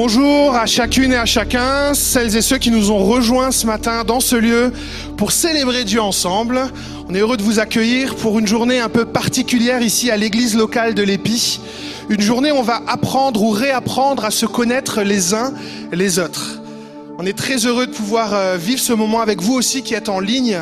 Bonjour à chacune et à chacun, celles et ceux qui nous ont rejoints ce matin dans ce lieu pour célébrer Dieu ensemble. On est heureux de vous accueillir pour une journée un peu particulière ici à l'église locale de l'Épi. Une journée où on va apprendre ou réapprendre à se connaître les uns les autres. On est très heureux de pouvoir euh, vivre ce moment avec vous aussi qui êtes en ligne.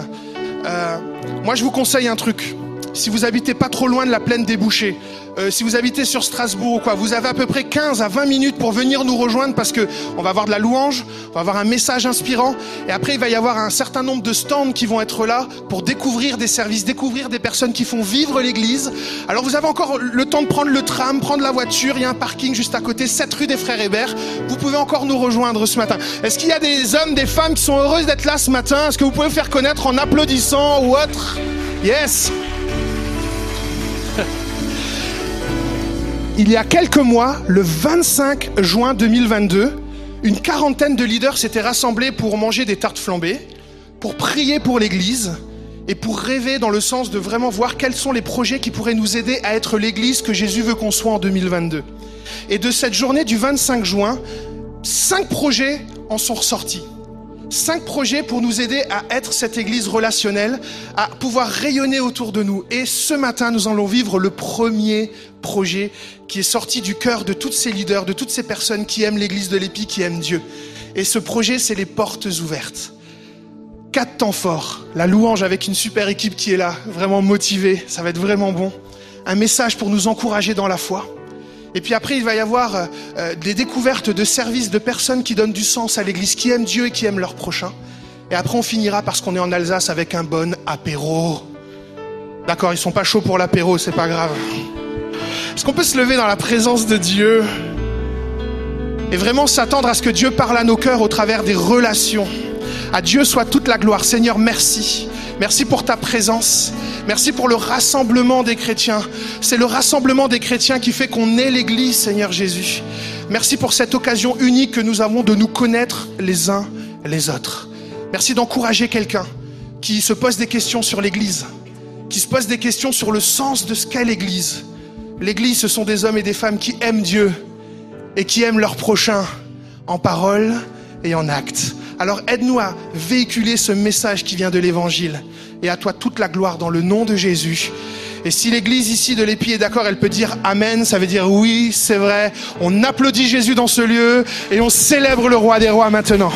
Euh, moi, je vous conseille un truc. Si vous habitez pas trop loin de la plaine des bouchers, euh, si vous habitez sur Strasbourg ou quoi, vous avez à peu près 15 à 20 minutes pour venir nous rejoindre parce que on va avoir de la louange, on va avoir un message inspirant et après il va y avoir un certain nombre de stands qui vont être là pour découvrir des services, découvrir des personnes qui font vivre l'église. Alors vous avez encore le temps de prendre le tram, prendre la voiture, il y a un parking juste à côté, 7 rue des Frères Hébert. Vous pouvez encore nous rejoindre ce matin. Est-ce qu'il y a des hommes, des femmes qui sont heureuses d'être là ce matin? Est-ce que vous pouvez vous faire connaître en applaudissant ou autre? Yes Il y a quelques mois, le 25 juin 2022, une quarantaine de leaders s'étaient rassemblés pour manger des tartes flambées, pour prier pour l'Église et pour rêver dans le sens de vraiment voir quels sont les projets qui pourraient nous aider à être l'Église que Jésus veut qu'on soit en 2022. Et de cette journée du 25 juin, cinq projets en sont ressortis. Cinq projets pour nous aider à être cette église relationnelle, à pouvoir rayonner autour de nous. Et ce matin, nous allons vivre le premier projet qui est sorti du cœur de tous ces leaders, de toutes ces personnes qui aiment l'église de l'Épi, qui aiment Dieu. Et ce projet, c'est les portes ouvertes. Quatre temps forts. La louange avec une super équipe qui est là, vraiment motivée. Ça va être vraiment bon. Un message pour nous encourager dans la foi. Et puis après, il va y avoir euh, des découvertes de services de personnes qui donnent du sens à l'Église, qui aiment Dieu et qui aiment leur prochain. Et après, on finira parce qu'on est en Alsace avec un bon apéro. D'accord, ils sont pas chauds pour l'apéro, c'est pas grave. Est-ce qu'on peut se lever dans la présence de Dieu et vraiment s'attendre à ce que Dieu parle à nos cœurs au travers des relations À Dieu soit toute la gloire. Seigneur, merci. Merci pour ta présence. Merci pour le rassemblement des chrétiens. C'est le rassemblement des chrétiens qui fait qu'on est l'Église, Seigneur Jésus. Merci pour cette occasion unique que nous avons de nous connaître les uns les autres. Merci d'encourager quelqu'un qui se pose des questions sur l'Église, qui se pose des questions sur le sens de ce qu'est l'Église. L'Église, ce sont des hommes et des femmes qui aiment Dieu et qui aiment leur prochain en parole et en acte. Alors aide-nous à véhiculer ce message qui vient de l'Évangile et à toi toute la gloire dans le nom de Jésus. Et si l'église ici de l'Épi est d'accord, elle peut dire Amen, ça veut dire oui, c'est vrai. On applaudit Jésus dans ce lieu et on célèbre le roi des rois maintenant.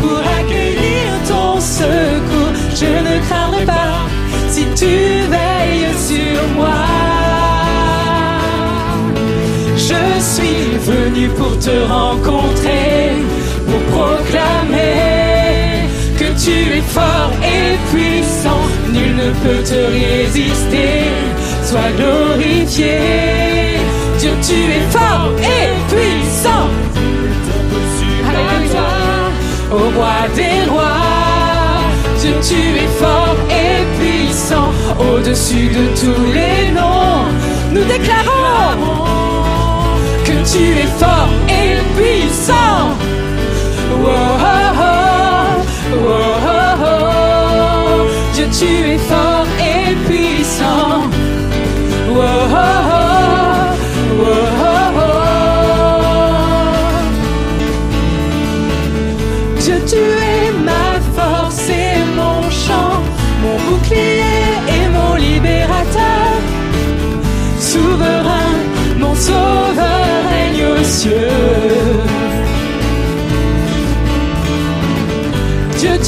Pour accueillir ton secours. Je ne craindrai pas si tu veilles sur moi. Je suis venu pour te rencontrer, pour proclamer que tu es fort et puissant. Nul ne peut te résister. Sois glorifié. Dieu, tu es fort et puissant. Au roi des rois. Dieu, tu es fort et puissant. Au-dessus de tous les noms, nous déclarons que tu es fort et puissant. Oh,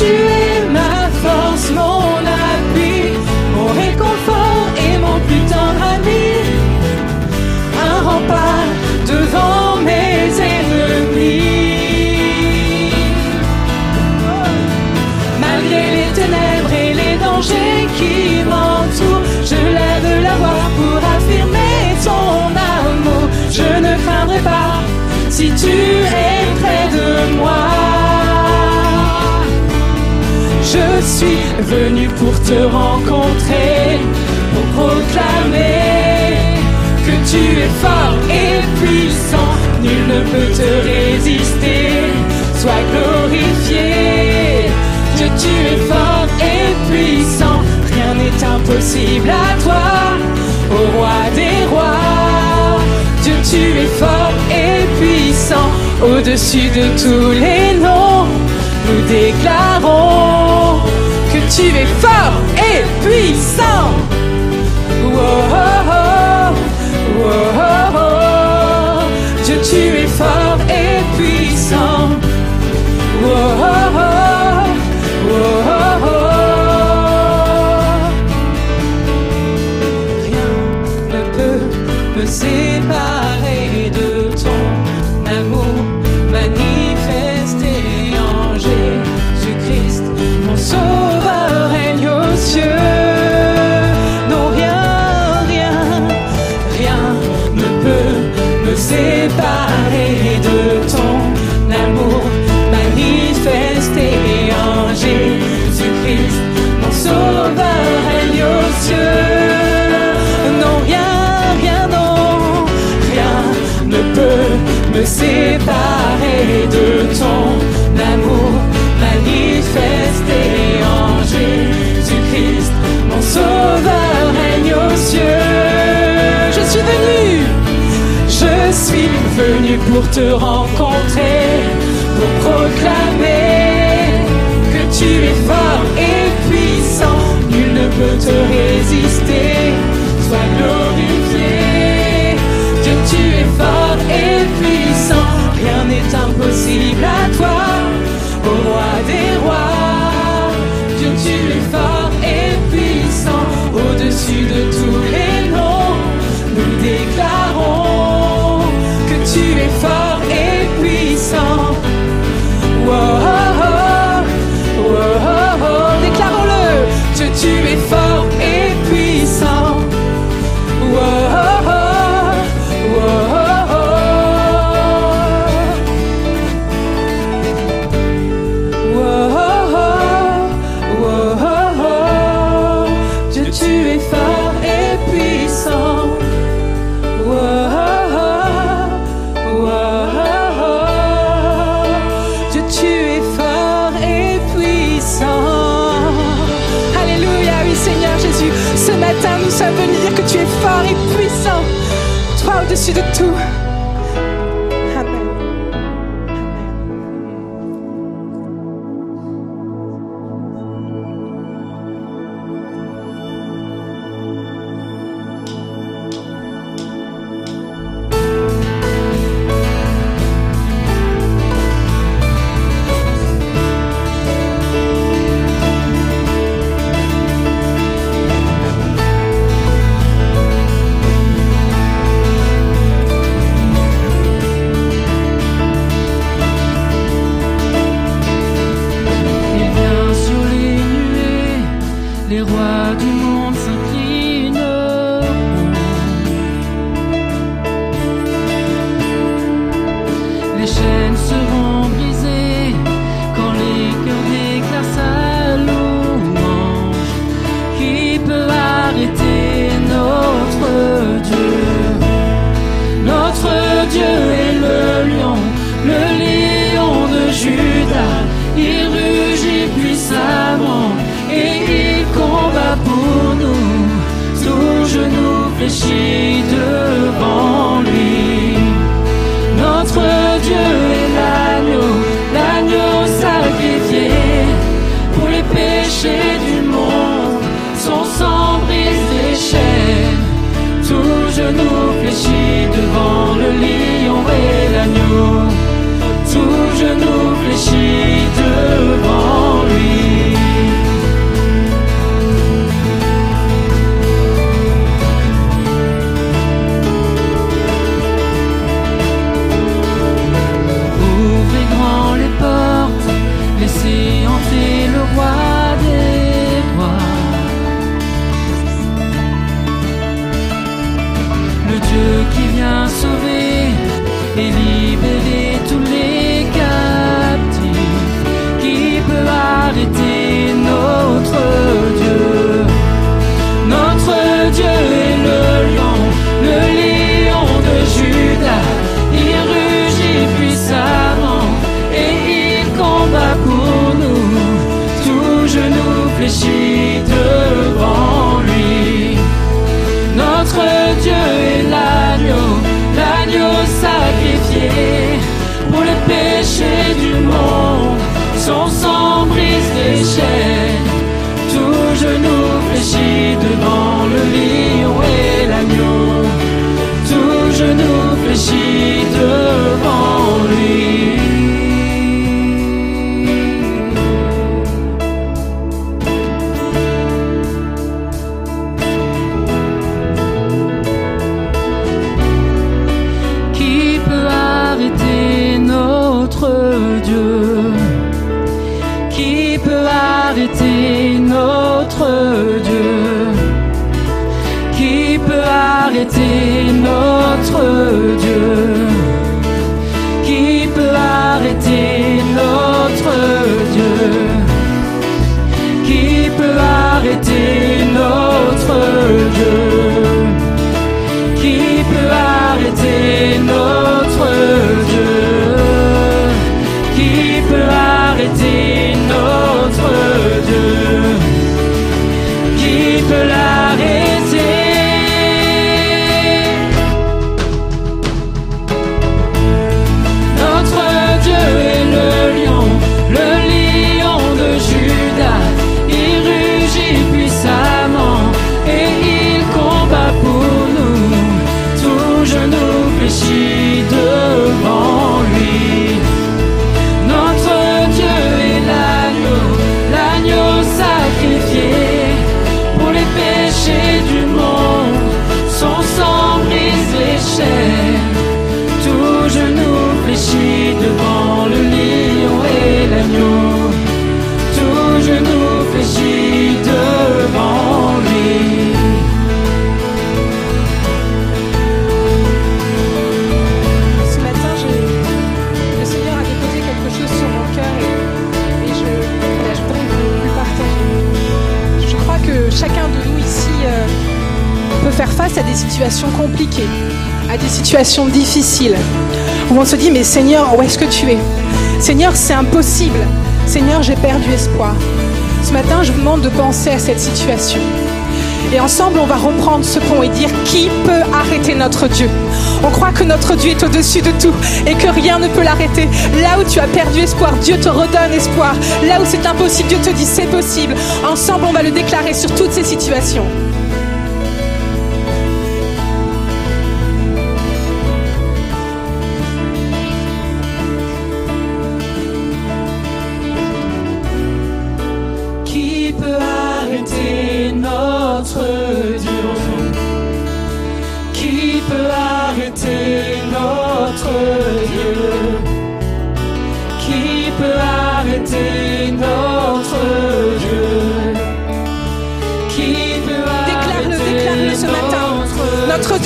You. venu pour te rencontrer, pour proclamer que tu es fort et puissant, nul ne peut te résister, sois glorifié, Dieu tu es fort et puissant, rien n'est impossible à toi, au roi des rois, Dieu tu es fort et puissant, au-dessus de tous les noms, nous déclarons tu es fort et puissant. Oh, oh, oh. pour te rencontrer, pour proclamer que tu es fort et puissant. Nul ne peut te résister, sois glorifié. Dieu, tu es fort et puissant, rien n'est impossible à toi. consider too il rugit puissamment et il combat pour nous. Tout genou fléchit devant lui. Difficiles, où on se dit, mais Seigneur, où est-ce que tu es? Seigneur, c'est impossible. Seigneur, j'ai perdu espoir. Ce matin, je vous demande de penser à cette situation. Et ensemble, on va reprendre ce pont et dire qui peut arrêter notre Dieu? On croit que notre Dieu est au-dessus de tout et que rien ne peut l'arrêter. Là où tu as perdu espoir, Dieu te redonne espoir. Là où c'est impossible, Dieu te dit c'est possible. Ensemble, on va le déclarer sur toutes ces situations.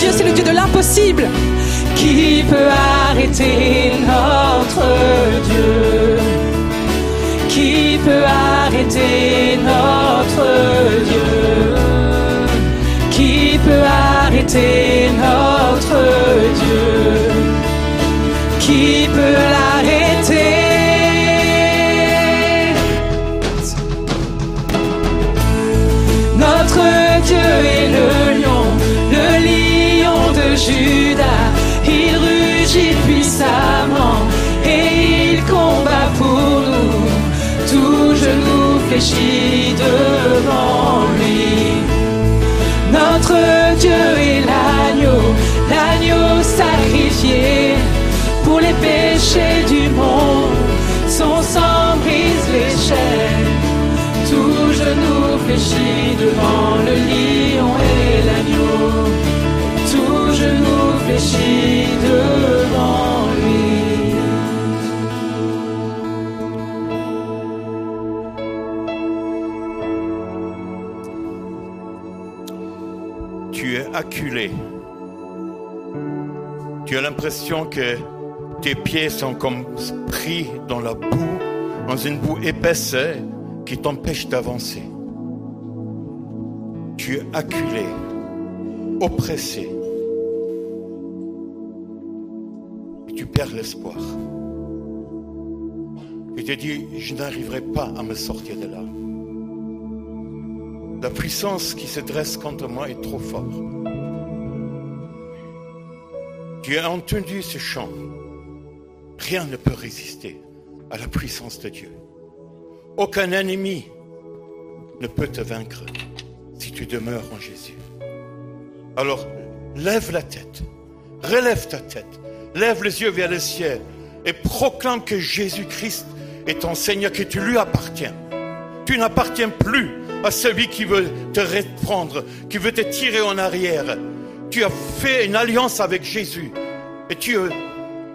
Dieu, c'est le Dieu de l'impossible. qui peut arrêter notre Dieu? Qui peut arrêter notre Dieu péchés du monde. Son sang brise les chaînes. Tout genou fléchit devant le lion et l'agneau. Tout genou fléchit devant lui. tu es acculé. Tu as l'impression que tes pieds sont comme pris dans la boue, dans une boue épaisse qui t'empêche d'avancer. Tu es acculé, oppressé. Tu perds l'espoir. Tu te dis, je n'arriverai pas à me sortir de là. La puissance qui se dresse contre moi est trop forte. Tu as entendu ce chant. Rien ne peut résister à la puissance de Dieu. Aucun ennemi ne peut te vaincre si tu demeures en Jésus. Alors, lève la tête, relève ta tête, lève les yeux vers le ciel et proclame que Jésus-Christ est ton Seigneur, que tu lui appartiens. Tu n'appartiens plus à celui qui veut te reprendre, qui veut te tirer en arrière. Tu as fait une alliance avec Jésus et tu es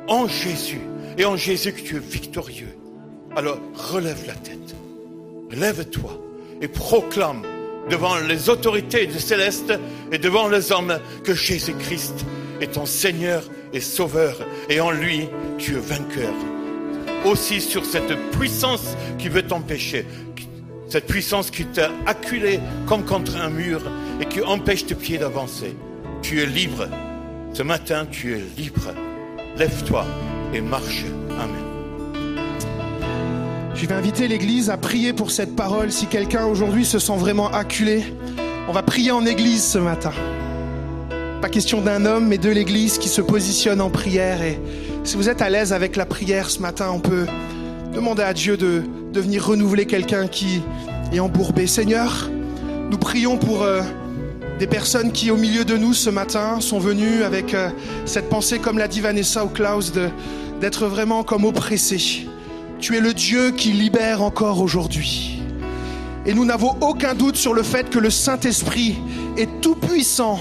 en Jésus et en Jésus que tu es victorieux. Alors relève la tête, lève-toi et proclame devant les autorités du céleste et devant les hommes que Jésus-Christ est ton Seigneur et Sauveur et en lui tu es vainqueur. aussi sur cette puissance qui veut t'empêcher. Cette puissance qui t'a acculé comme contre un mur et qui empêche tes pieds d'avancer. Tu es libre. Ce matin, tu es libre. Lève-toi et marche. Amen. Je vais inviter l'Église à prier pour cette parole. Si quelqu'un aujourd'hui se sent vraiment acculé, on va prier en Église ce matin. Pas question d'un homme, mais de l'Église qui se positionne en prière. Et si vous êtes à l'aise avec la prière ce matin, on peut demander à Dieu de, venir renouveler quelqu'un qui est embourbé. Seigneur, nous prions pour euh, des personnes qui, au milieu de nous ce matin, sont venues avec euh, cette pensée, comme l'a dit Vanessa ou Klaus, d'être vraiment comme oppressés. Tu es le Dieu qui libère encore aujourd'hui. Et nous n'avons aucun doute sur le fait que le Saint-Esprit est tout puissant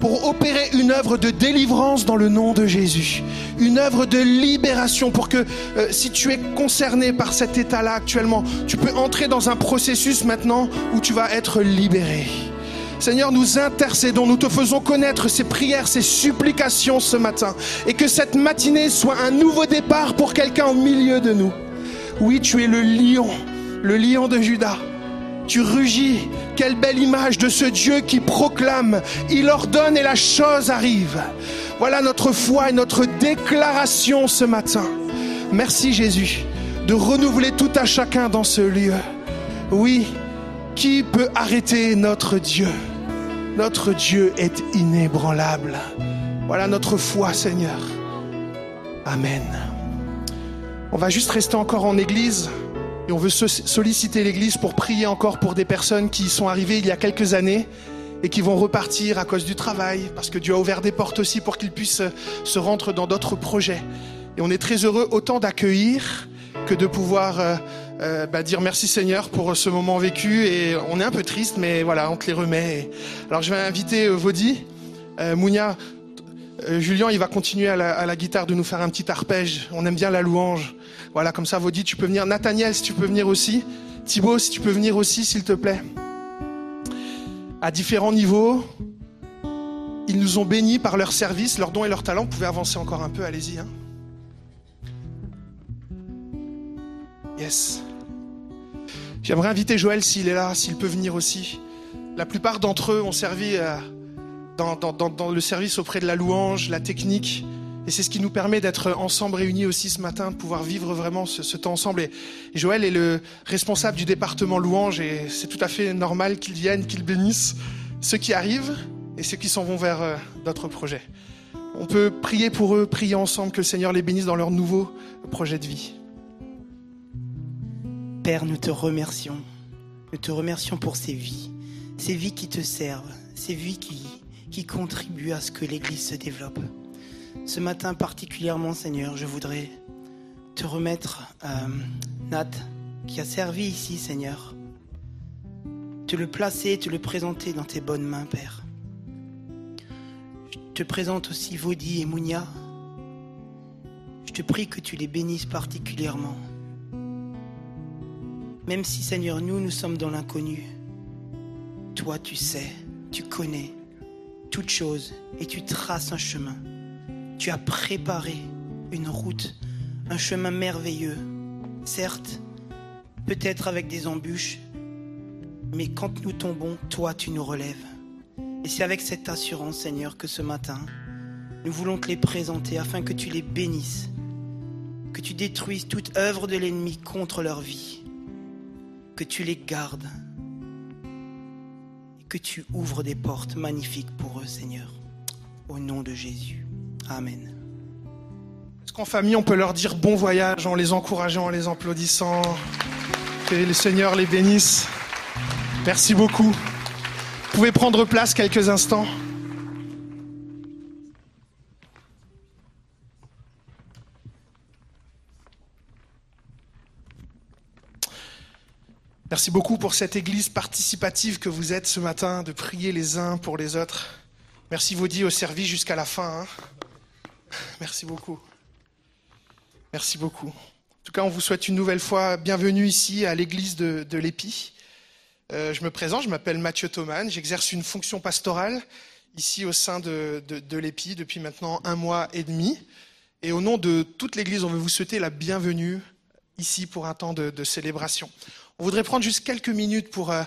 pour opérer une œuvre de délivrance dans le nom de Jésus, une œuvre de libération pour que euh, si tu es concerné par cet état-là actuellement, tu peux entrer dans un processus maintenant où tu vas être libéré. Seigneur, nous intercédons, nous te faisons connaître ces prières, ces supplications ce matin, et que cette matinée soit un nouveau départ pour quelqu'un au milieu de nous. Oui, tu es le lion, le lion de Judas. Tu rugis. Quelle belle image de ce Dieu qui proclame, il ordonne et la chose arrive. Voilà notre foi et notre déclaration ce matin. Merci Jésus de renouveler tout à chacun dans ce lieu. Oui, qui peut arrêter notre Dieu? Notre Dieu est inébranlable. Voilà notre foi Seigneur. Amen. On va juste rester encore en église et on veut so- solliciter l'église pour prier encore pour des personnes qui sont arrivées il y a quelques années et qui vont repartir à cause du travail, parce que Dieu a ouvert des portes aussi pour qu'ils puissent se rendre dans d'autres projets. Et on est très heureux autant d'accueillir que de pouvoir euh, euh, bah, dire merci Seigneur pour ce moment vécu. Et on est un peu triste, mais voilà, on te les remet. Et- Alors je vais inviter euh, Vaudy, euh, Mounia, Julien, il va continuer à la, à la guitare de nous faire un petit arpège. On aime bien la louange. Voilà, comme ça, Vaudy, tu peux venir. Nathaniel, si tu peux venir aussi. Thibaut, si tu peux venir aussi, s'il te plaît. À différents niveaux, ils nous ont bénis par leur service, leurs dons et leurs talents. Vous pouvez avancer encore un peu, allez-y. hein. Yes. J'aimerais inviter Joël s'il est là, s'il peut venir aussi. La plupart d'entre eux ont servi euh, dans, le service auprès de la louange, la technique. Et c'est ce qui nous permet d'être ensemble réunis aussi ce matin, de pouvoir vivre vraiment ce, temps ensemble. Et, et Joël est le responsable du département louange et c'est tout à fait normal qu'il vienne, qu'il bénisse ceux qui arrivent et ceux qui s'en vont vers euh, d'autres projets. On peut prier pour eux, prier ensemble que le Seigneur les bénisse dans leur nouveau projet de vie. Père, nous te remercions. Nous te remercions pour ces vies, ces vies qui te servent, ces vies qui, contribuent à ce que l'Église se développe. Ce matin particulièrement, Seigneur, je voudrais te remettre euh, Nat, qui a servi ici, Seigneur. Te le placer, te le présenter dans tes bonnes mains, Père. Je te présente aussi Vaudy et Mounia. Je te prie que tu les bénisses particulièrement. Même si, Seigneur, nous, nous sommes dans l'inconnu, toi, tu sais, tu connais toutes choses et tu traces un chemin. Tu as préparé une route, un chemin merveilleux. Certes, peut-être avec des embûches, mais quand nous tombons, toi, tu nous relèves. Et c'est avec cette assurance, Seigneur, que ce matin, nous voulons te les présenter afin que tu les bénisses, que tu détruises toute œuvre de l'ennemi contre leur vie que tu les gardes et que tu ouvres des portes magnifiques pour eux, Seigneur. Au nom de Jésus. Amen. Est-ce qu'en famille, on peut leur dire bon voyage en les encourageant, en les applaudissant? Que le Seigneur les bénisse. Merci beaucoup. Vous pouvez prendre place quelques instants. Merci beaucoup pour cette église participative que vous êtes ce matin, de prier les uns pour les autres. Merci Vaudy au service jusqu'à la fin. hein. Merci beaucoup. Merci beaucoup. En tout cas, on vous souhaite une nouvelle fois bienvenue ici à l'église de, de. Euh, je me présente, je m'appelle Mathieu Thoman, j'exerce une fonction pastorale ici au sein de, de, l'Épi depuis maintenant un mois et demi. Et au nom de toute l'église, on veut vous souhaiter la bienvenue ici pour un temps de célébration. On voudrait prendre juste quelques minutes pour euh,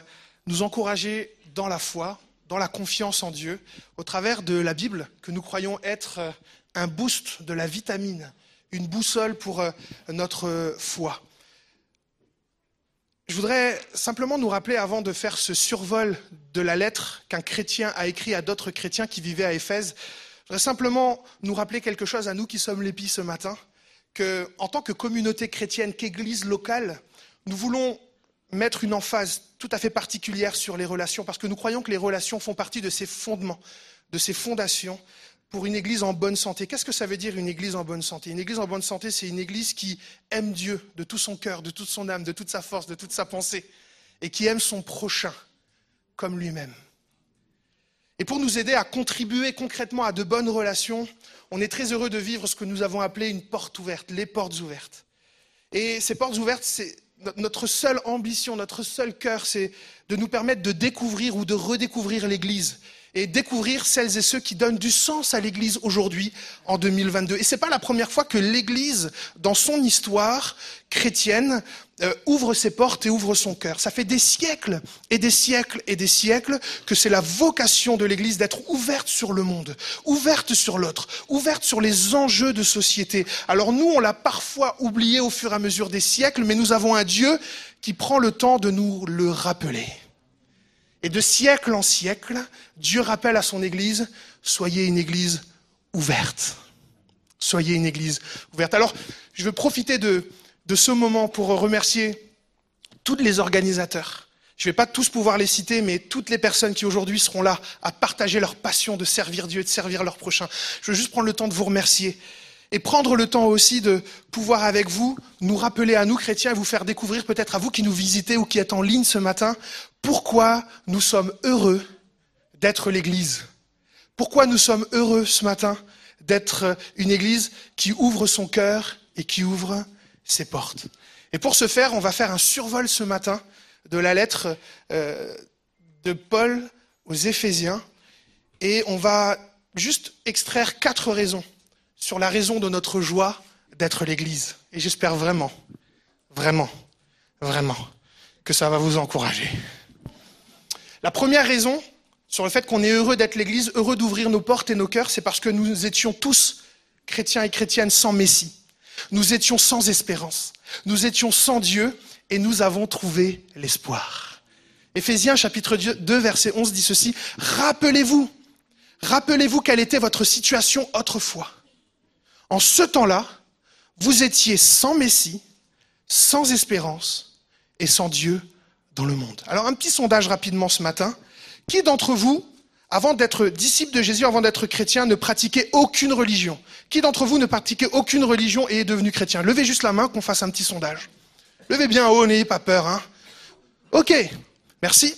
nous encourager dans la foi, dans la confiance en Dieu, au travers de la Bible, que nous croyons être euh, un boost de la vitamine, une boussole pour euh, notre foi. Je voudrais simplement nous rappeler, avant de faire ce survol de la lettre qu'un chrétien a écrit à d'autres chrétiens qui vivaient à Éphèse, je voudrais simplement nous rappeler quelque chose à nous qui sommes l'épi ce matin, que en tant que communauté chrétienne, qu'église locale, nous voulons mettre une emphase tout à fait particulière sur les relations, parce que nous croyons que les relations font partie de ces fondements, de ces fondations pour une église en bonne santé. Qu'est-ce que ça veut dire une église en bonne santé? Une église en bonne santé, c'est une église qui aime Dieu de tout son cœur, de toute son âme, de toute sa force, de toute sa pensée, et qui aime son prochain comme lui-même. Et pour nous aider à contribuer concrètement à de bonnes relations, on est très heureux de vivre ce que nous avons appelé une porte ouverte, les portes ouvertes. Et ces portes ouvertes, c'est notre seule ambition, notre seul cœur, c'est de nous permettre de découvrir ou de redécouvrir l'Église et découvrir celles et ceux qui donnent du sens à l'Église aujourd'hui, en 2022. Et c'est pas la première fois que l'Église, dans son histoire chrétienne, euh, ouvre ses portes et ouvre son cœur. Ça fait des siècles et des siècles et des siècles que c'est la vocation de l'Église d'être ouverte sur le monde, ouverte sur l'autre, ouverte sur les enjeux de société. Alors nous, on l'a parfois oublié au fur et à mesure des siècles, mais nous avons un Dieu qui prend le temps de nous le rappeler. Et de siècle en siècle, Dieu rappelle à son Église, soyez une Église ouverte. Soyez une Église ouverte. Alors, je veux profiter de, de ce moment pour remercier tous les organisateurs. Je ne vais pas tous pouvoir les citer, mais toutes les personnes qui aujourd'hui seront là à partager leur passion de servir Dieu de servir leur prochain. Je veux juste prendre le temps de vous remercier et prendre le temps aussi de pouvoir avec vous nous rappeler à nous chrétiens et vous faire découvrir peut-être à vous qui nous visitez ou qui êtes en ligne ce matin pourquoi nous sommes heureux d'être l'Église. Pourquoi nous sommes heureux ce matin d'être une Église qui ouvre son cœur et qui ouvre ses portes. Et pour ce faire, on va faire un survol ce matin de la lettre euh, de Paul aux Éphésiens et on va juste extraire quatre raisons sur la raison de notre joie d'être l'Église. Et j'espère vraiment, vraiment, vraiment que ça va vous encourager. La première raison sur le fait qu'on est heureux d'être l'Église, heureux d'ouvrir nos portes et nos cœurs, c'est parce que nous étions tous chrétiens et chrétiennes sans Messie. Nous étions sans espérance. Nous étions sans Dieu et nous avons trouvé l'espoir. Éphésiens chapitre 2 verset 11 dit ceci, Rappelez-vous, rappelez-vous quelle était votre situation autrefois. En ce temps-là, vous étiez sans Messie, sans espérance et sans Dieu dans le monde. Alors un petit sondage rapidement ce matin. Qui d'entre vous, avant d'être disciple de Jésus, avant d'être chrétien, ne pratiquait aucune religion Qui d'entre vous ne pratiquait aucune religion et est devenu chrétien? Levez juste la main qu'on fasse un petit sondage. Levez bien haut, n'ayez pas peur. Hein ok, merci.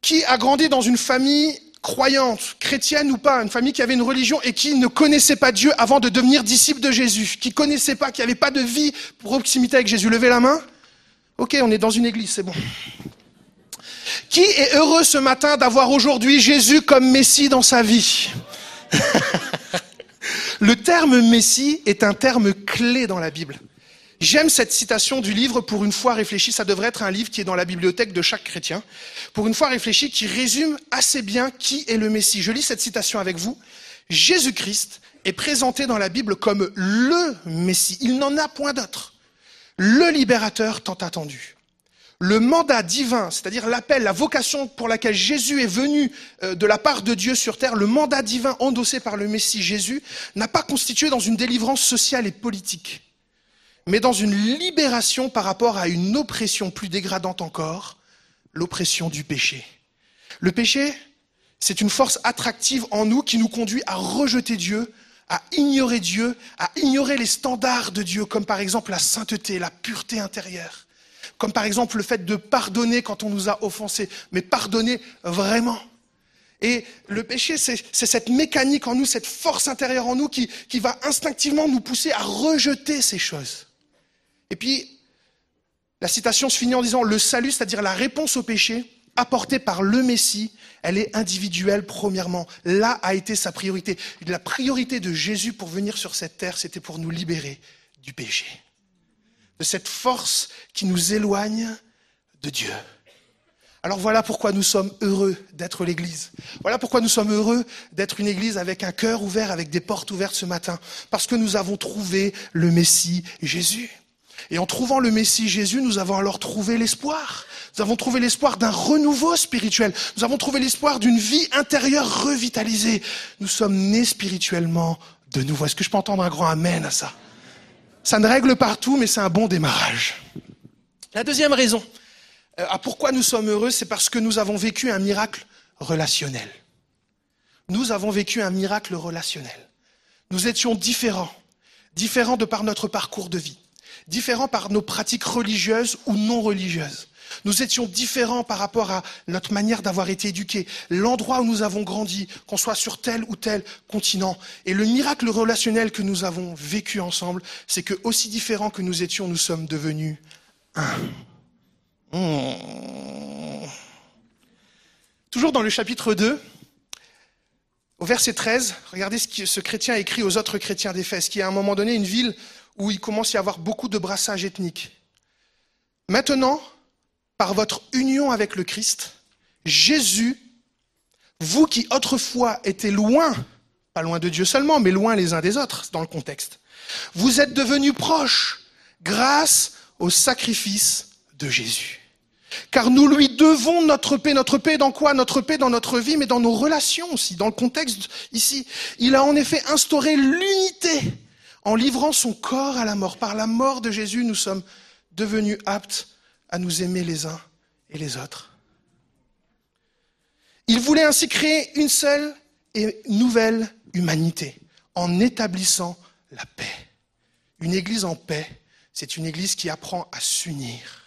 Qui a grandi dans une famille croyante, chrétienne ou pas, une famille qui avait une religion et qui ne connaissait pas Dieu avant de devenir disciple de Jésus, qui connaissait pas, qui n'avait pas de vie proximité avec Jésus? Levez la main. Ok, on est dans une église, c'est bon. Qui est heureux ce matin d'avoir aujourd'hui Jésus comme Messie dans sa vie Le terme Messie est un terme clé dans la Bible. J'aime cette citation du livre Pour une fois réfléchi. Ça devrait être un livre qui est dans la bibliothèque de chaque chrétien. Pour une fois réfléchi, qui résume assez bien qui est le Messie. Je lis cette citation avec vous. Jésus-Christ est présenté dans la Bible comme le Messie. Il n'en a point d'autre. Le libérateur tant attendu. Le mandat divin, c'est-à-dire l'appel, la vocation pour laquelle Jésus est venu euh, de la part de Dieu sur terre, le mandat divin endossé par le Messie Jésus, n'a pas constitué dans une délivrance sociale et politique mais dans une libération par rapport à une oppression plus dégradante encore, l'oppression du péché. Le péché, c'est une force attractive en nous qui nous conduit à rejeter Dieu, à ignorer Dieu, à ignorer les standards de Dieu, comme par exemple la sainteté, la pureté intérieure, comme par exemple le fait de pardonner quand on nous a offensés, mais pardonner vraiment. Et le péché, c'est cette mécanique en nous, cette force intérieure en nous qui, qui va instinctivement nous pousser à rejeter ces choses. Et puis, la citation se finit en disant, le salut, c'est-à-dire la réponse au péché, apportée par le Messie, elle est individuelle premièrement. Là a été sa priorité. La priorité de Jésus pour venir sur cette terre, c'était pour nous libérer du péché. De cette force qui nous éloigne de Dieu. Alors voilà pourquoi nous sommes heureux d'être l'Église. Voilà pourquoi nous sommes heureux d'être une Église avec un cœur ouvert, avec des portes ouvertes ce matin. Parce que nous avons trouvé le Messie Jésus. Et en trouvant le Messie Jésus, nous avons alors trouvé l'espoir. Nous avons trouvé l'espoir d'un renouveau spirituel. Nous avons trouvé l'espoir d'une vie intérieure revitalisée. Nous sommes nés spirituellement de nouveau. Est-ce que je peux entendre un grand Amen à ça? Ça ne règle partout, mais c'est un bon démarrage. La deuxième raison euh, à pourquoi nous sommes heureux, c'est parce que nous avons vécu un miracle relationnel. Nous avons vécu un miracle relationnel. Nous étions différents, différents de par notre parcours de vie, différents par nos pratiques religieuses ou non religieuses. Nous étions différents par rapport à notre manière d'avoir été éduqués, l'endroit où nous avons grandi, qu'on soit sur tel ou tel continent. Et le miracle relationnel que nous avons vécu ensemble, c'est que aussi différents que nous étions, nous sommes devenus un. Hmm. Toujours dans le chapitre 2, au verset 13, regardez ce que ce chrétien écrit aux autres chrétiens d'Éphèse, qui est à un moment donné une ville où il commence à y avoir beaucoup de brassage ethnique. Maintenant, par votre union avec le Christ, Jésus, vous qui autrefois étiez loin, pas loin de Dieu seulement, mais loin les uns des autres dans le contexte, vous êtes devenus proches grâce au sacrifice de Jésus. Car nous lui devons notre paix. Notre paix dans quoi? Notre paix dans notre vie, mais dans nos relations aussi, dans le contexte ici. Il a en effet instauré l'unité en livrant son corps à la mort. Par la mort de Jésus, nous sommes devenus aptes à nous aimer les uns et les autres. Il voulait ainsi créer une seule et nouvelle humanité en établissant la paix. Une église en paix, c'est une église qui apprend à s'unir.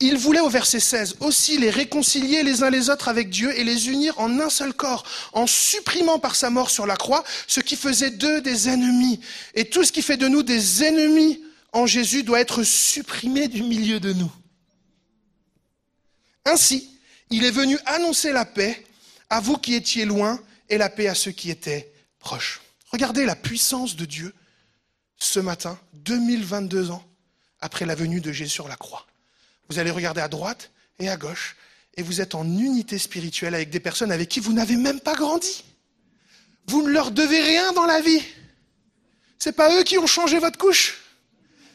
Il voulait au verset 16 aussi les réconcilier les uns les autres avec Dieu et les unir en un seul corps, en supprimant par sa mort sur la croix ce qui faisait d'eux des ennemis. Et tout ce qui fait de nous des ennemis en Jésus doit être supprimé du milieu de nous. Ainsi, il est venu annoncer la paix à vous qui étiez loin et la paix à ceux qui étaient proches. Regardez la puissance de Dieu ce matin, 2022 ans après la venue de Jésus sur la croix. Vous allez regarder à droite et à gauche et vous êtes en unité spirituelle avec des personnes avec qui vous n'avez même pas grandi. Vous ne leur devez rien dans la vie. C'est pas eux qui ont changé votre couche.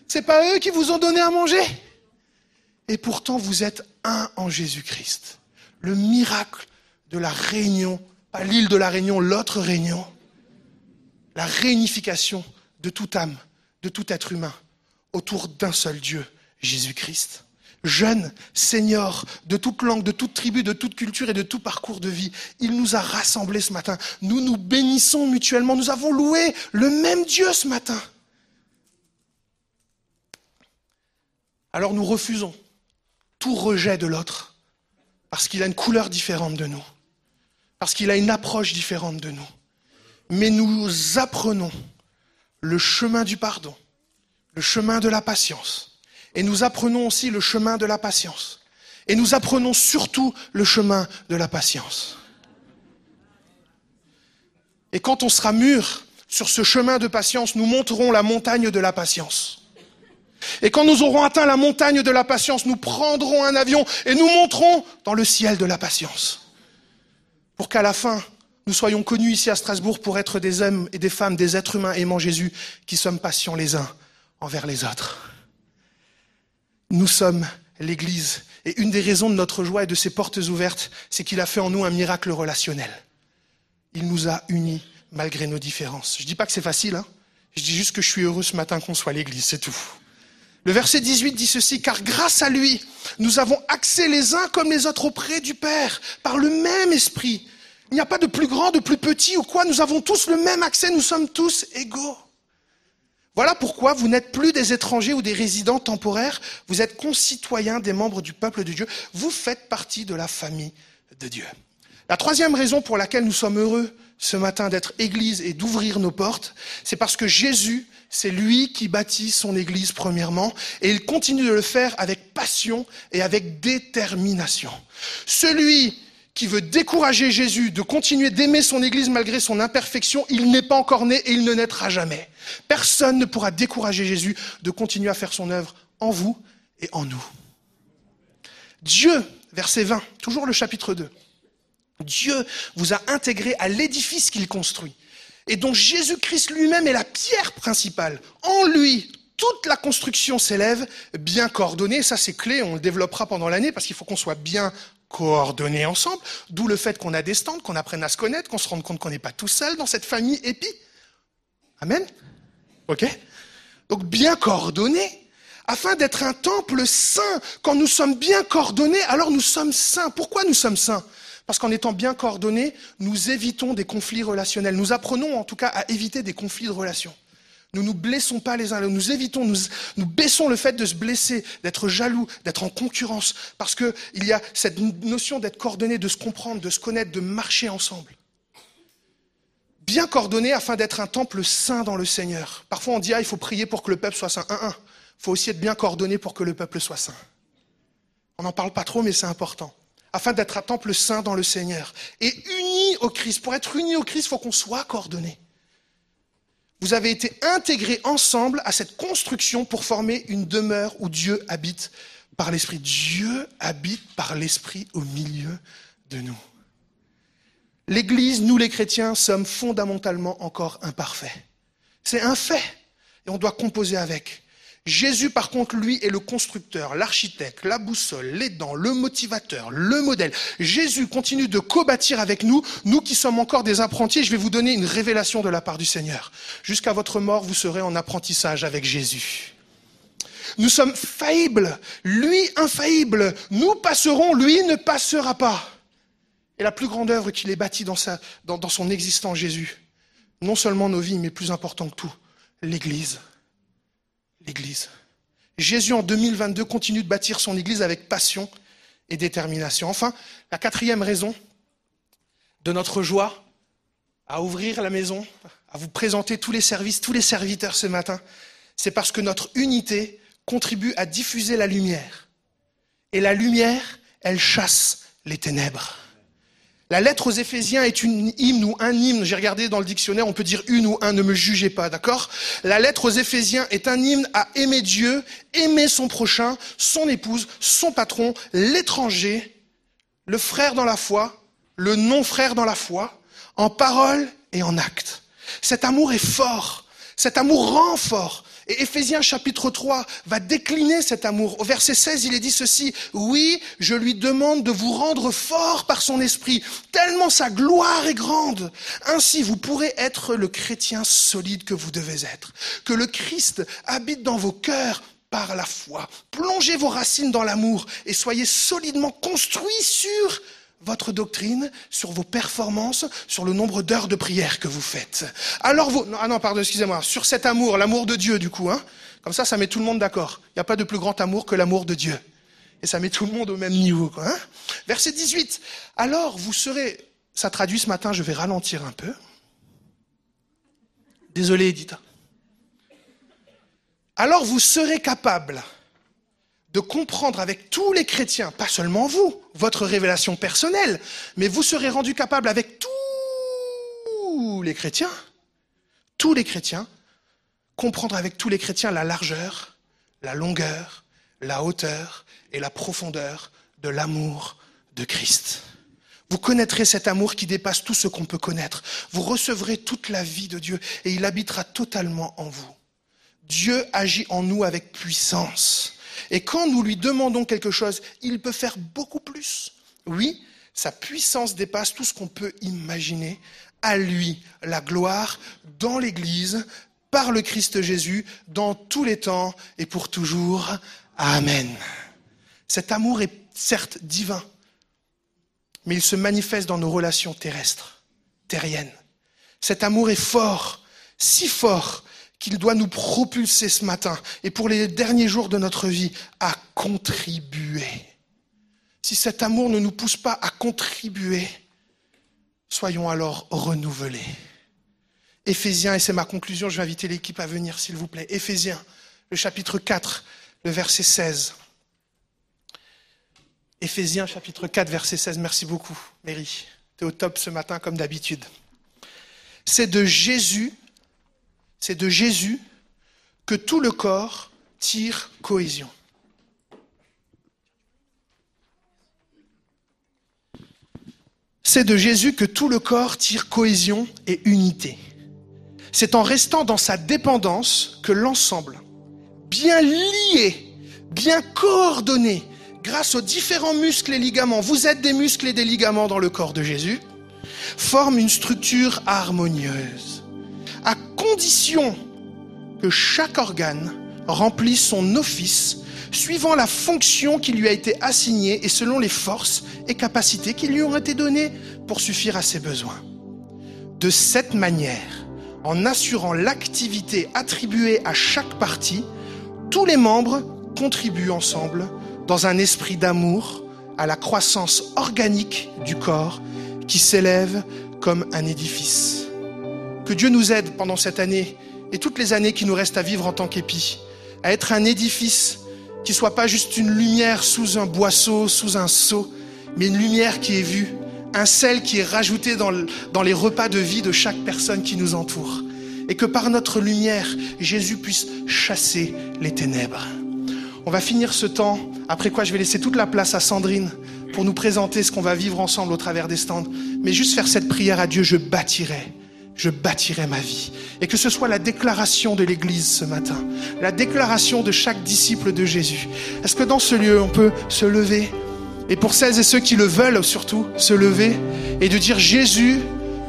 C'est pas eux qui vous ont donné à manger? Et pourtant, vous êtes un en Jésus-Christ. Le miracle de la réunion, pas l'île de la réunion, l'autre réunion. La réunification de toute âme, de tout être humain, autour d'un seul Dieu, Jésus-Christ. Jeune, senior, de toute langue, de toute tribu, de toute culture et de tout parcours de vie. Il nous a rassemblés ce matin. Nous nous bénissons mutuellement. Nous avons loué le même Dieu ce matin. Alors nous refusons tout rejet de l'autre, parce qu'il a une couleur différente de nous, parce qu'il a une approche différente de nous. Mais nous apprenons le chemin du pardon, le chemin de la patience, et nous apprenons aussi le chemin de la patience, et nous apprenons surtout le chemin de la patience. Et quand on sera mûr sur ce chemin de patience, nous monterons la montagne de la patience. Et quand nous aurons atteint la montagne de la patience, nous prendrons un avion et nous monterons dans le ciel de la patience. Pour qu'à la fin, nous soyons connus ici à Strasbourg pour être des hommes et des femmes, des êtres humains aimant Jésus, qui sommes patients les uns envers les autres. Nous sommes l'Église. Et une des raisons de notre joie et de ses portes ouvertes, c'est qu'il a fait en nous un miracle relationnel. Il nous a unis malgré nos différences. Je ne dis pas que c'est facile, hein. je dis juste que je suis heureux ce matin qu'on soit l'Église, c'est tout. Le verset 18 dit ceci, car grâce à lui, nous avons accès les uns comme les autres auprès du Père, par le même esprit. Il n'y a pas de plus grand, de plus petit ou quoi, nous avons tous le même accès, nous sommes tous égaux. Voilà pourquoi vous n'êtes plus des étrangers ou des résidents temporaires, vous êtes concitoyens des membres du peuple de Dieu, vous faites partie de la famille de Dieu. La troisième raison pour laquelle nous sommes heureux ce matin d'être Église et d'ouvrir nos portes, c'est parce que Jésus c'est lui qui bâtit son Église premièrement, et il continue de le faire avec passion et avec détermination. Celui qui veut décourager Jésus de continuer d'aimer son Église malgré son imperfection, il n'est pas encore né et il ne naîtra jamais. Personne ne pourra décourager Jésus de continuer à faire son œuvre en vous et en nous. Dieu, verset 20, toujours le chapitre 2, Dieu vous a intégré à l'édifice qu'il construit et dont Jésus-Christ lui-même est la pierre principale. En lui, toute la construction s'élève bien coordonnée. Ça, c'est clé, on le développera pendant l'année parce qu'il faut qu'on soit bien coordonnés ensemble. D'où le fait qu'on a des stands, qu'on apprenne à se connaître, qu'on se rende compte qu'on n'est pas tout seul dans cette famille épi. Amen Ok Donc bien coordonnés afin d'être un temple saint. Quand nous sommes bien coordonnés, alors nous sommes saints. Pourquoi nous sommes saints? Parce qu'en étant bien coordonnés, nous évitons des conflits relationnels. Nous apprenons en tout cas à éviter des conflits de relations. Nous ne nous blessons pas les uns les autres. Nous évitons, nous, baissons le fait de se blesser, d'être jaloux, d'être en concurrence. Parce qu'il y a cette notion d'être coordonné, de se comprendre, de se connaître, de marcher ensemble. Bien coordonné afin d'être un temple saint dans le Seigneur. Parfois on dit, ah, il faut prier pour que le peuple soit saint. Un, un. Il faut aussi être bien coordonné pour que le peuple soit saint. On n'en parle pas trop, mais c'est important afin d'être un temple saint dans le Seigneur et uni au Christ. Pour être uni au Christ, il faut qu'on soit coordonné. Vous avez été intégrés ensemble à cette construction pour former une demeure où Dieu habite par l'Esprit. Dieu habite par l'Esprit au milieu de nous. L'Église, nous les chrétiens, sommes fondamentalement encore imparfaits. C'est un fait et on doit composer avec. Jésus, par contre, lui, est le constructeur, l'architecte, la boussole, l'aidant, le motivateur, le modèle. Jésus continue de co-bâtir avec nous, nous qui sommes encore des apprentis. Je vais vous donner une révélation de la part du Seigneur. Jusqu'à votre mort, vous serez en apprentissage avec Jésus. Nous sommes faillibles, lui infaillible. Nous passerons, lui ne passera pas. Et la plus grande œuvre qu'il ait bâtie dans, son existence, Jésus, non seulement nos vies, mais plus important que tout, l'Église l'Église. Jésus en 2022 continue de bâtir son Église avec passion et détermination. Enfin, la quatrième raison de notre joie à ouvrir la maison, à vous présenter tous les services, tous les serviteurs ce matin, c'est parce que notre unité contribue à diffuser la lumière. Et la lumière, elle chasse les ténèbres. La lettre aux Éphésiens est une hymne ou un hymne. J'ai regardé dans le dictionnaire, on peut dire une ou un, ne me jugez pas, d'accord? La lettre aux Éphésiens est un hymne à aimer Dieu, aimer son prochain, son épouse, son patron, l'étranger, le frère dans la foi, le non-frère dans la foi, en parole et en acte. Cet amour est fort. Cet amour rend fort. Et Éphésiens chapitre 3 va décliner cet amour. Au verset 16, il est dit ceci, oui, je lui demande de vous rendre fort par son esprit, tellement sa gloire est grande. Ainsi, vous pourrez être le chrétien solide que vous devez être. Que le Christ habite dans vos cœurs par la foi. Plongez vos racines dans l'amour et soyez solidement construits sur votre doctrine, sur vos performances, sur le nombre d'heures de prière que vous faites. Alors vous, ah non, pardon, excusez-moi, sur cet amour, l'amour de Dieu du coup, hein. Comme ça, ça met tout le monde d'accord. Il n'y a pas de plus grand amour que l'amour de Dieu. Et ça met tout le monde au même niveau, quoi, hein. Verset 18. Alors vous serez, ça traduit ce matin, je vais ralentir un peu. Désolé, Edith. Alors vous serez capable de comprendre avec tous les chrétiens, pas seulement vous, votre révélation personnelle, mais vous serez rendu capable avec tous les chrétiens, tous les chrétiens, comprendre avec tous les chrétiens la largeur, la longueur, la hauteur et la profondeur de l'amour de Christ. Vous connaîtrez cet amour qui dépasse tout ce qu'on peut connaître. Vous recevrez toute la vie de Dieu et il habitera totalement en vous. Dieu agit en nous avec puissance. Et quand nous lui demandons quelque chose, il peut faire beaucoup plus. Oui, sa puissance dépasse tout ce qu'on peut imaginer. À lui la gloire dans l'Église, par le Christ Jésus, dans tous les temps et pour toujours. Amen. Cet amour est certes divin, mais il se manifeste dans nos relations terrestres, terriennes. Cet amour est fort, si fort qu'il doit nous propulser ce matin et pour les derniers jours de notre vie à contribuer. Si cet amour ne nous pousse pas à contribuer, soyons alors renouvelés. Éphésiens, et c'est ma conclusion, je vais inviter l'équipe à venir s'il vous plaît. Éphésiens, le chapitre 4, le verset 16. Éphésiens chapitre 4, verset 16. Merci beaucoup, Mary. Tu es au top ce matin comme d'habitude. C'est de Jésus, c'est de Jésus que tout le corps tire cohésion. C'est de Jésus que tout le corps tire cohésion et unité. C'est en restant dans sa dépendance que l'ensemble, bien lié, bien coordonné, grâce aux différents muscles et ligaments, vous êtes des muscles et des ligaments dans le corps de Jésus, forme une structure harmonieuse, à condition que chaque organe remplisse son office suivant la fonction qui lui a été assignée et selon les forces et capacités qui lui ont été données pour suffire à ses besoins. De cette manière, en assurant l'activité attribuée à chaque partie, tous les membres contribuent ensemble dans un esprit d'amour à la croissance organique du corps qui s'élève comme un édifice. Que Dieu nous aide pendant cette année et toutes les années qui nous restent à vivre en tant qu'épi, à être un édifice qui soit pas juste une lumière sous un boisseau, sous un seau, mais une lumière qui est vue, un sel qui est rajouté dans, dans les repas de vie de chaque personne qui nous entoure. Et que par notre lumière, Jésus puisse chasser les ténèbres. On va finir ce temps, après quoi je vais laisser toute la place à Sandrine pour nous présenter ce qu'on va vivre ensemble au travers des stands. Mais juste faire cette prière à Dieu, je bâtirai je bâtirai ma vie. Et que ce soit la déclaration de l'Église ce matin, la déclaration de chaque disciple de Jésus. Est-ce que dans ce lieu, on peut se lever et pour celles et ceux qui le veulent surtout, se lever et de dire Jésus,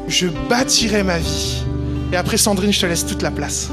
je bâtirai ma vie. Et après Sandrine, je te laisse toute la place.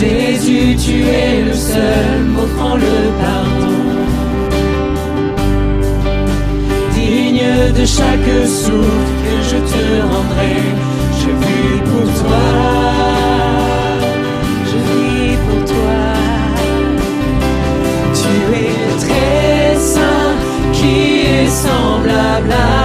Jésus, tu es le seul m'offrant le pardon. Digne de chaque souffle que je te rendrai, je vis pour toi. Je vis pour toi. Tu es très saint, qui est semblable à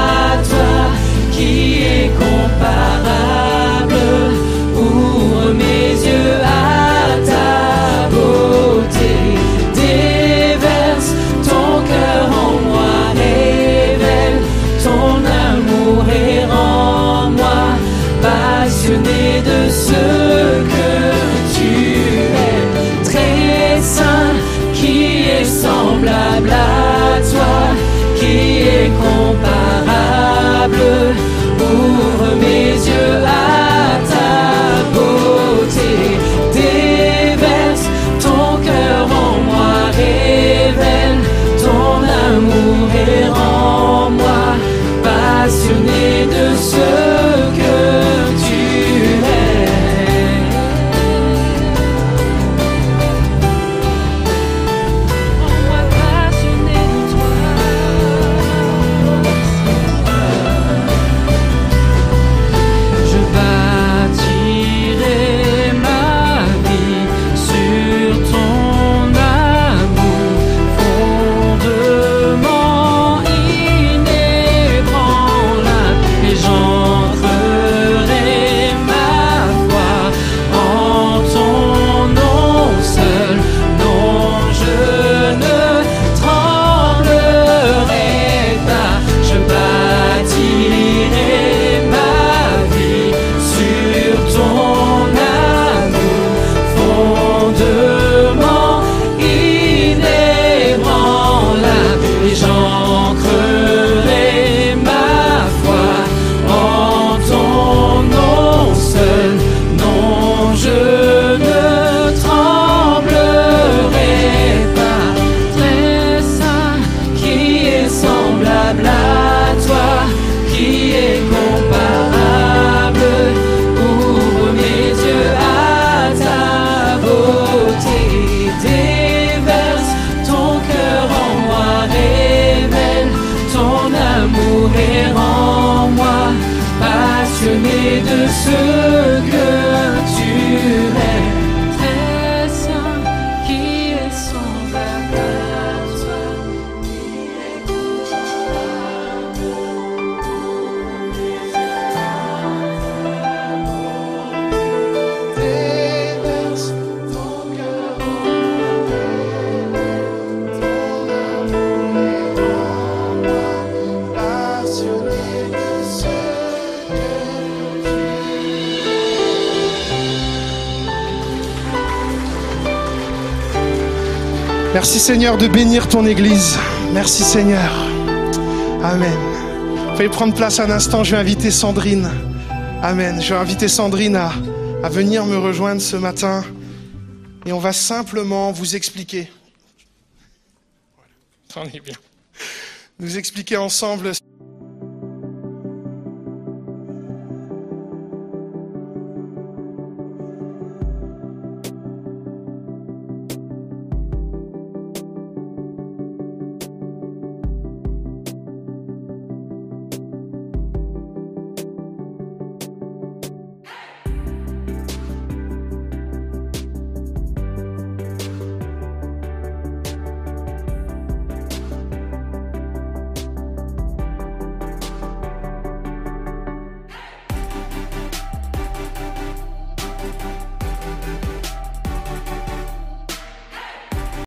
Merci Seigneur de bénir ton Église. Merci Seigneur. Amen. Veuillez prendre place un instant, je vais inviter Sandrine. Amen. Je vais inviter Sandrine à, à venir me rejoindre ce matin. Et on va simplement vous expliquer. Voilà. On est bien. Nous expliquer ensemble